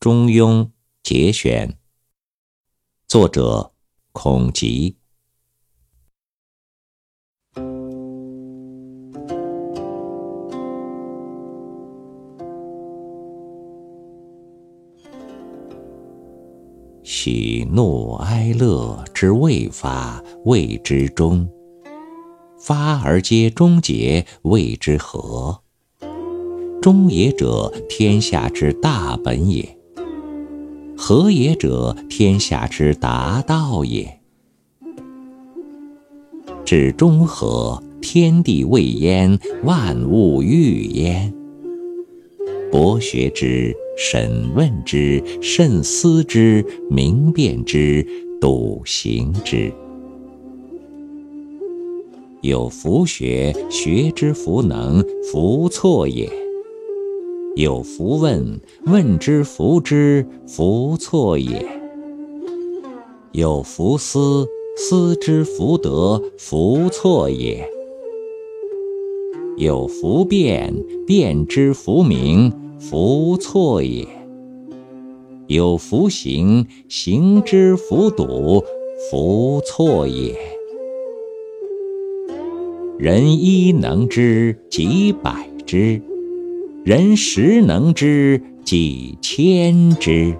中庸节选，作者孔吉。喜怒哀乐之未发，谓之中；发而皆终结，谓之和。中也者，天下之大本也；和也者，天下之达道也。至中和，天地未焉，万物欲焉。博学之，审问之，慎思之，明辨之，笃行之。有弗学，学之弗能，弗错也；有弗问，问之弗知，弗错也；有弗思，思之弗得，弗错也；有弗辩，辩之弗明，弗错也；有弗行，行之弗笃，弗错也。人一能知，几百之；人十能知，几千知。